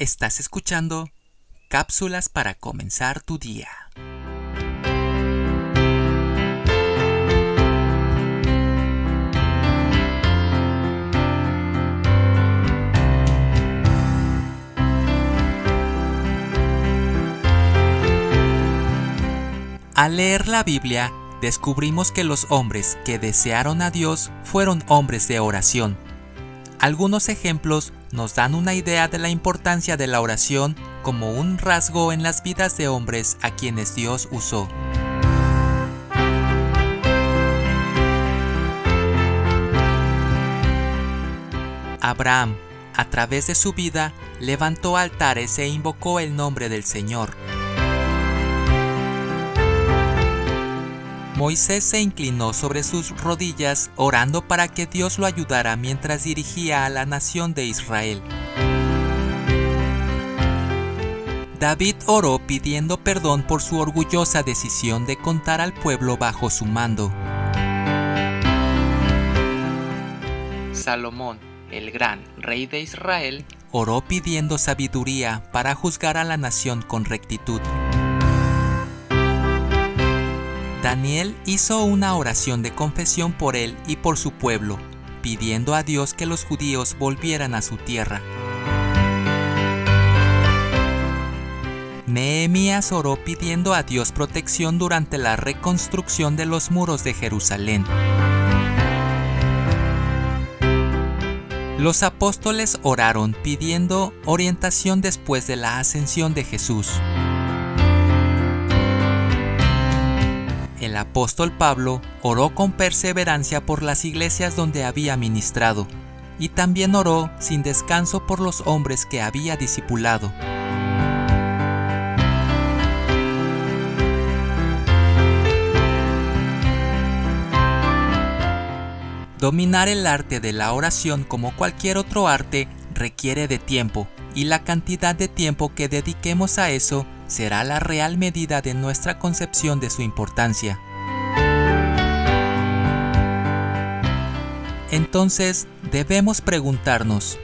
Estás escuchando cápsulas para comenzar tu día. Al leer la Biblia, descubrimos que los hombres que desearon a Dios fueron hombres de oración. Algunos ejemplos nos dan una idea de la importancia de la oración como un rasgo en las vidas de hombres a quienes Dios usó. Abraham, a través de su vida, levantó altares e invocó el nombre del Señor. Moisés se inclinó sobre sus rodillas orando para que Dios lo ayudara mientras dirigía a la nación de Israel. David oró pidiendo perdón por su orgullosa decisión de contar al pueblo bajo su mando. Salomón, el gran rey de Israel, oró pidiendo sabiduría para juzgar a la nación con rectitud. Daniel hizo una oración de confesión por él y por su pueblo, pidiendo a Dios que los judíos volvieran a su tierra. Nehemías oró pidiendo a Dios protección durante la reconstrucción de los muros de Jerusalén. Los apóstoles oraron pidiendo orientación después de la ascensión de Jesús. El apóstol Pablo oró con perseverancia por las iglesias donde había ministrado, y también oró sin descanso por los hombres que había discipulado. Dominar el arte de la oración como cualquier otro arte requiere de tiempo, y la cantidad de tiempo que dediquemos a eso será la real medida de nuestra concepción de su importancia. Entonces debemos preguntarnos,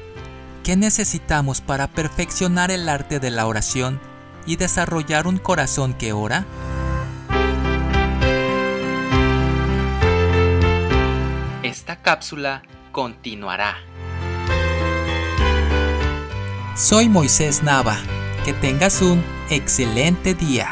¿qué necesitamos para perfeccionar el arte de la oración y desarrollar un corazón que ora? Esta cápsula continuará. Soy Moisés Nava. Que tengas un excelente día.